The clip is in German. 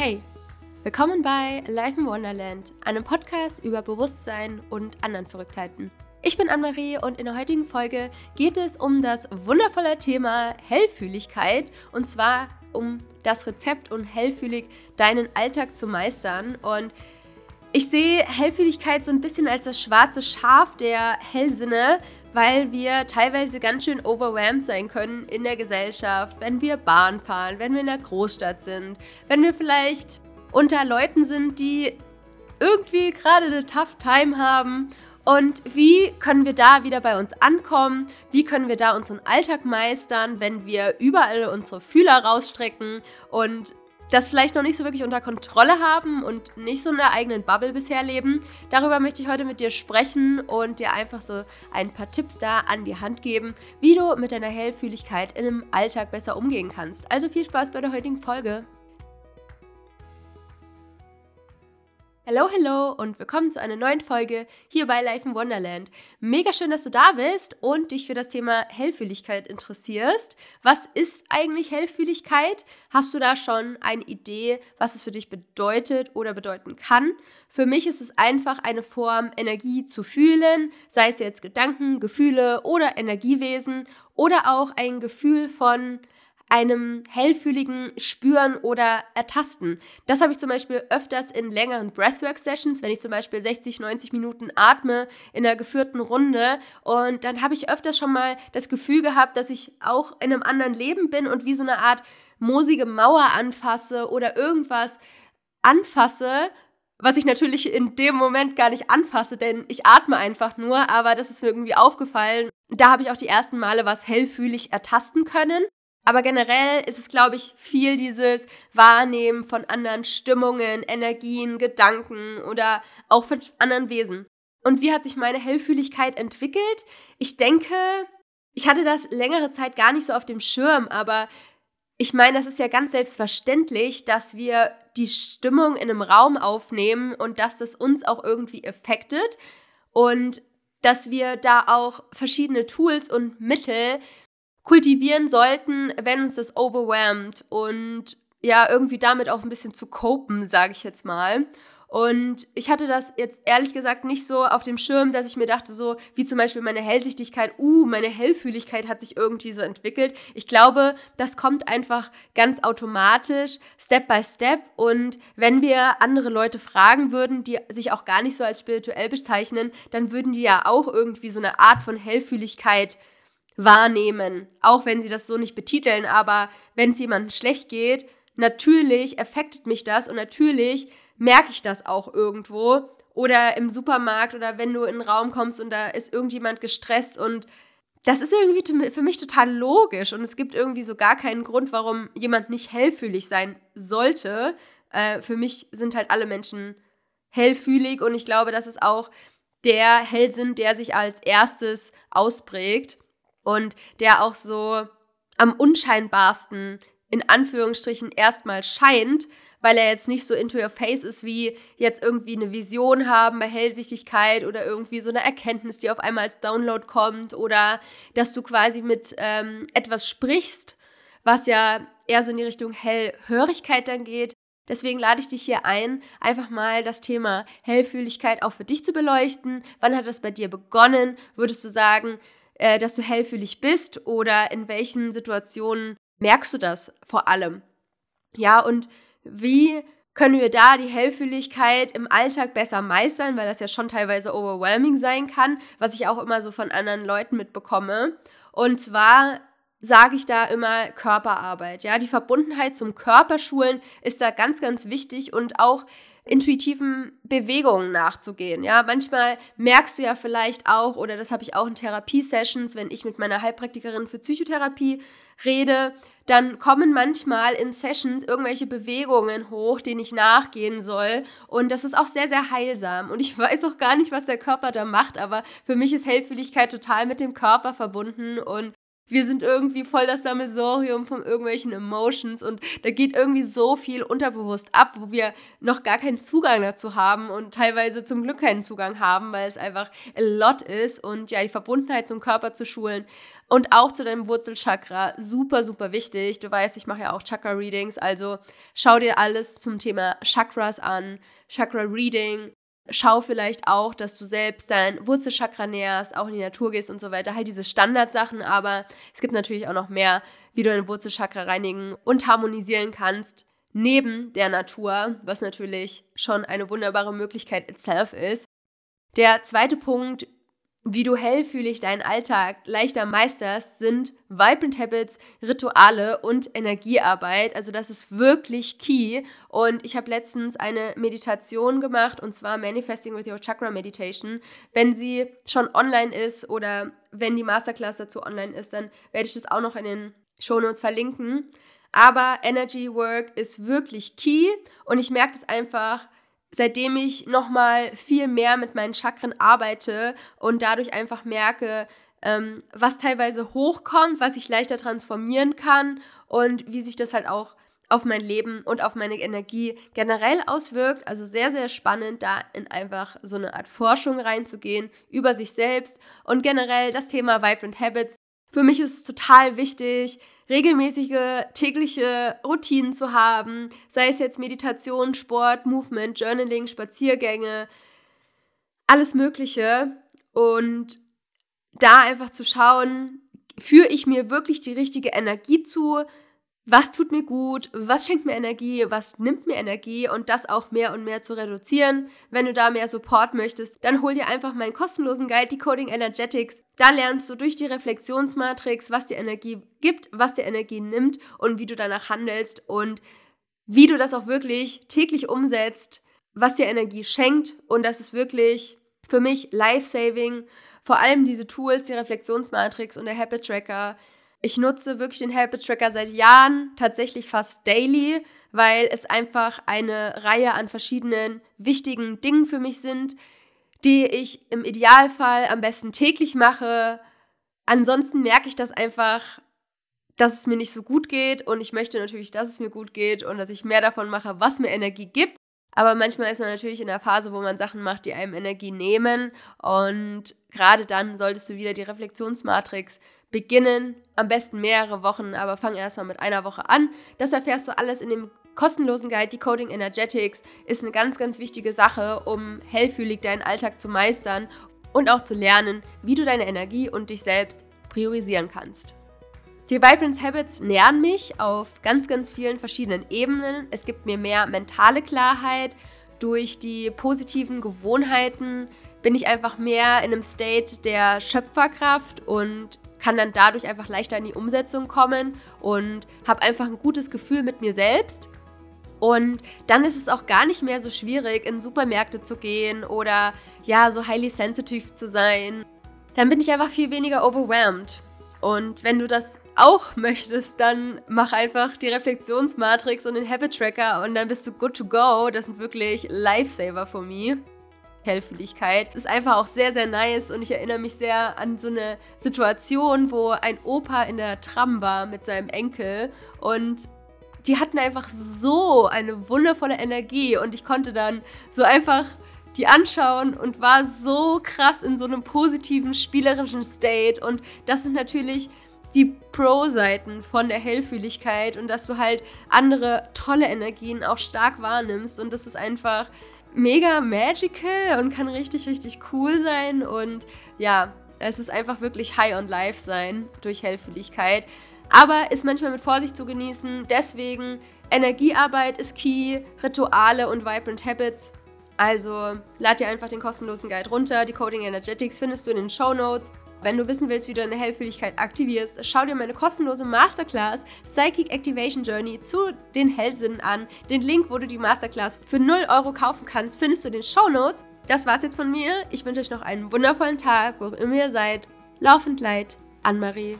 Hey, willkommen bei Life in Wonderland, einem Podcast über Bewusstsein und anderen Verrücktheiten. Ich bin Anne-Marie und in der heutigen Folge geht es um das wundervolle Thema Hellfühligkeit und zwar um das Rezept und hellfühlig deinen Alltag zu meistern. Und ich sehe Hellfühligkeit so ein bisschen als das schwarze Schaf der Hellsinne, weil wir teilweise ganz schön overwhelmed sein können in der Gesellschaft, wenn wir Bahn fahren, wenn wir in der Großstadt sind, wenn wir vielleicht unter Leuten sind, die irgendwie gerade eine tough time haben. Und wie können wir da wieder bei uns ankommen? Wie können wir da unseren Alltag meistern, wenn wir überall unsere Fühler rausstrecken und das vielleicht noch nicht so wirklich unter Kontrolle haben und nicht so in der eigenen Bubble bisher leben. Darüber möchte ich heute mit dir sprechen und dir einfach so ein paar Tipps da an die Hand geben, wie du mit deiner Hellfühligkeit in einem Alltag besser umgehen kannst. Also viel Spaß bei der heutigen Folge. Hallo, hallo und willkommen zu einer neuen Folge hier bei Life in Wonderland. Mega schön, dass du da bist und dich für das Thema Hellfühligkeit interessierst. Was ist eigentlich Hellfühligkeit? Hast du da schon eine Idee, was es für dich bedeutet oder bedeuten kann? Für mich ist es einfach eine Form, Energie zu fühlen, sei es jetzt Gedanken, Gefühle oder Energiewesen oder auch ein Gefühl von einem hellfühligen Spüren oder Ertasten. Das habe ich zum Beispiel öfters in längeren Breathwork-Sessions, wenn ich zum Beispiel 60, 90 Minuten atme in einer geführten Runde. Und dann habe ich öfters schon mal das Gefühl gehabt, dass ich auch in einem anderen Leben bin und wie so eine Art moosige Mauer anfasse oder irgendwas anfasse, was ich natürlich in dem Moment gar nicht anfasse, denn ich atme einfach nur, aber das ist mir irgendwie aufgefallen. Da habe ich auch die ersten Male was hellfühlig ertasten können. Aber generell ist es, glaube ich, viel dieses Wahrnehmen von anderen Stimmungen, Energien, Gedanken oder auch von anderen Wesen. Und wie hat sich meine Hellfühligkeit entwickelt? Ich denke, ich hatte das längere Zeit gar nicht so auf dem Schirm, aber ich meine, das ist ja ganz selbstverständlich, dass wir die Stimmung in einem Raum aufnehmen und dass das uns auch irgendwie effektet und dass wir da auch verschiedene Tools und Mittel kultivieren sollten, wenn uns das overwhelmt und ja, irgendwie damit auch ein bisschen zu copen, sage ich jetzt mal. Und ich hatte das jetzt ehrlich gesagt nicht so auf dem Schirm, dass ich mir dachte, so wie zum Beispiel meine Hellsichtigkeit, uh, meine Hellfühligkeit hat sich irgendwie so entwickelt. Ich glaube, das kommt einfach ganz automatisch, Step by Step. Und wenn wir andere Leute fragen würden, die sich auch gar nicht so als spirituell bezeichnen, dann würden die ja auch irgendwie so eine Art von Hellfühligkeit wahrnehmen, auch wenn sie das so nicht betiteln, aber wenn es jemandem schlecht geht, natürlich affectet mich das und natürlich merke ich das auch irgendwo. Oder im Supermarkt oder wenn du in einen Raum kommst und da ist irgendjemand gestresst und das ist irgendwie für mich total logisch und es gibt irgendwie so gar keinen Grund, warum jemand nicht hellfühlig sein sollte. Äh, für mich sind halt alle Menschen hellfühlig und ich glaube, das ist auch der Hellsinn, der sich als erstes ausprägt und der auch so am unscheinbarsten in Anführungsstrichen erstmal scheint, weil er jetzt nicht so into your face ist, wie jetzt irgendwie eine Vision haben bei Hellsichtigkeit oder irgendwie so eine Erkenntnis, die auf einmal als Download kommt oder dass du quasi mit ähm, etwas sprichst, was ja eher so in die Richtung Hellhörigkeit dann geht. Deswegen lade ich dich hier ein, einfach mal das Thema Hellfühligkeit auch für dich zu beleuchten. Wann hat das bei dir begonnen? Würdest du sagen, äh, dass du hellfühlig bist oder in welchen Situationen merkst du das vor allem? Ja, und wie können wir da die Hellfühligkeit im Alltag besser meistern, weil das ja schon teilweise overwhelming sein kann, was ich auch immer so von anderen Leuten mitbekomme. Und zwar sage ich da immer Körperarbeit. Ja, die Verbundenheit zum Körperschulen ist da ganz, ganz wichtig und auch intuitiven Bewegungen nachzugehen. Ja, manchmal merkst du ja vielleicht auch, oder das habe ich auch in Therapiesessions, wenn ich mit meiner Heilpraktikerin für Psychotherapie rede, dann kommen manchmal in Sessions irgendwelche Bewegungen hoch, denen ich nachgehen soll. Und das ist auch sehr, sehr heilsam. Und ich weiß auch gar nicht, was der Körper da macht, aber für mich ist Hellfühligkeit total mit dem Körper verbunden und wir sind irgendwie voll das Sammelsorium von irgendwelchen Emotions und da geht irgendwie so viel unterbewusst ab, wo wir noch gar keinen Zugang dazu haben und teilweise zum Glück keinen Zugang haben, weil es einfach a lot ist und ja, die Verbundenheit zum Körper zu schulen und auch zu deinem Wurzelchakra, super, super wichtig. Du weißt, ich mache ja auch Chakra-Readings, also schau dir alles zum Thema Chakras an, Chakra-Reading, schau vielleicht auch, dass du selbst dein Wurzelchakra näherst, auch in die Natur gehst und so weiter. Halt diese Standardsachen, aber es gibt natürlich auch noch mehr, wie du dein Wurzelchakra reinigen und harmonisieren kannst, neben der Natur, was natürlich schon eine wunderbare Möglichkeit itself ist. Der zweite Punkt, wie du hellfühlig deinen Alltag leichter meisterst, sind Vibrant Habits, Rituale und Energiearbeit. Also das ist wirklich key. Und ich habe letztens eine Meditation gemacht, und zwar Manifesting with Your Chakra Meditation. Wenn sie schon online ist oder wenn die Masterclass dazu online ist, dann werde ich das auch noch in den Shownotes verlinken. Aber Energy Work ist wirklich key und ich merke das einfach, seitdem ich nochmal viel mehr mit meinen Chakren arbeite und dadurch einfach merke, ähm, was teilweise hochkommt, was ich leichter transformieren kann und wie sich das halt auch auf mein Leben und auf meine Energie generell auswirkt. Also sehr, sehr spannend, da in einfach so eine Art Forschung reinzugehen über sich selbst und generell das Thema Vibrant Habits. Für mich ist es total wichtig, regelmäßige tägliche Routinen zu haben, sei es jetzt Meditation, Sport, Movement, Journaling, Spaziergänge, alles Mögliche. Und da einfach zu schauen, führe ich mir wirklich die richtige Energie zu, was tut mir gut, was schenkt mir Energie, was nimmt mir Energie und das auch mehr und mehr zu reduzieren. Wenn du da mehr Support möchtest, dann hol dir einfach meinen kostenlosen Guide Decoding Energetics. Da lernst du durch die Reflexionsmatrix, was dir Energie gibt, was dir Energie nimmt und wie du danach handelst und wie du das auch wirklich täglich umsetzt, was dir Energie schenkt und das ist wirklich für mich life-saving. Vor allem diese Tools, die Reflexionsmatrix und der Habit Tracker ich nutze wirklich den Habit Tracker seit Jahren, tatsächlich fast daily, weil es einfach eine Reihe an verschiedenen wichtigen Dingen für mich sind, die ich im Idealfall am besten täglich mache. Ansonsten merke ich das einfach, dass es mir nicht so gut geht und ich möchte natürlich, dass es mir gut geht und dass ich mehr davon mache, was mir Energie gibt. Aber manchmal ist man natürlich in der Phase, wo man Sachen macht, die einem Energie nehmen. Und gerade dann solltest du wieder die Reflexionsmatrix beginnen. Am besten mehrere Wochen, aber fang erstmal mit einer Woche an. Das erfährst du alles in dem kostenlosen Guide Decoding Energetics. Ist eine ganz, ganz wichtige Sache, um hellfühlig deinen Alltag zu meistern und auch zu lernen, wie du deine Energie und dich selbst priorisieren kannst. Die Vibrance Habits nähern mich auf ganz, ganz vielen verschiedenen Ebenen. Es gibt mir mehr mentale Klarheit. Durch die positiven Gewohnheiten bin ich einfach mehr in einem State der Schöpferkraft und kann dann dadurch einfach leichter in die Umsetzung kommen und habe einfach ein gutes Gefühl mit mir selbst. Und dann ist es auch gar nicht mehr so schwierig, in Supermärkte zu gehen oder ja, so highly sensitive zu sein. Dann bin ich einfach viel weniger overwhelmed. Und wenn du das auch möchtest, dann mach einfach die Reflexionsmatrix und den Habit Tracker und dann bist du good to go. Das sind wirklich Lifesaver for me. Helferlichkeit. Ist einfach auch sehr, sehr nice und ich erinnere mich sehr an so eine Situation, wo ein Opa in der Tram war mit seinem Enkel und die hatten einfach so eine wundervolle Energie und ich konnte dann so einfach die anschauen und war so krass in so einem positiven, spielerischen State und das sind natürlich die Pro-Seiten von der Hellfühligkeit und dass du halt andere tolle Energien auch stark wahrnimmst und das ist einfach mega magical und kann richtig, richtig cool sein. Und ja, es ist einfach wirklich high on life sein durch Hellfühligkeit. Aber ist manchmal mit Vorsicht zu genießen. Deswegen Energiearbeit ist key, Rituale und Vibrant Habits. Also lad dir einfach den kostenlosen Guide runter. Die Coding Energetics findest du in den Show Notes. Wenn du wissen willst, wie du deine Hellfühligkeit aktivierst, schau dir meine kostenlose Masterclass Psychic Activation Journey zu den Hellsinnen an. Den Link, wo du die Masterclass für 0 Euro kaufen kannst, findest du in den Show Notes. Das war's jetzt von mir. Ich wünsche euch noch einen wundervollen Tag, wo immer ihr seid. Laufend Leid, Anne-Marie.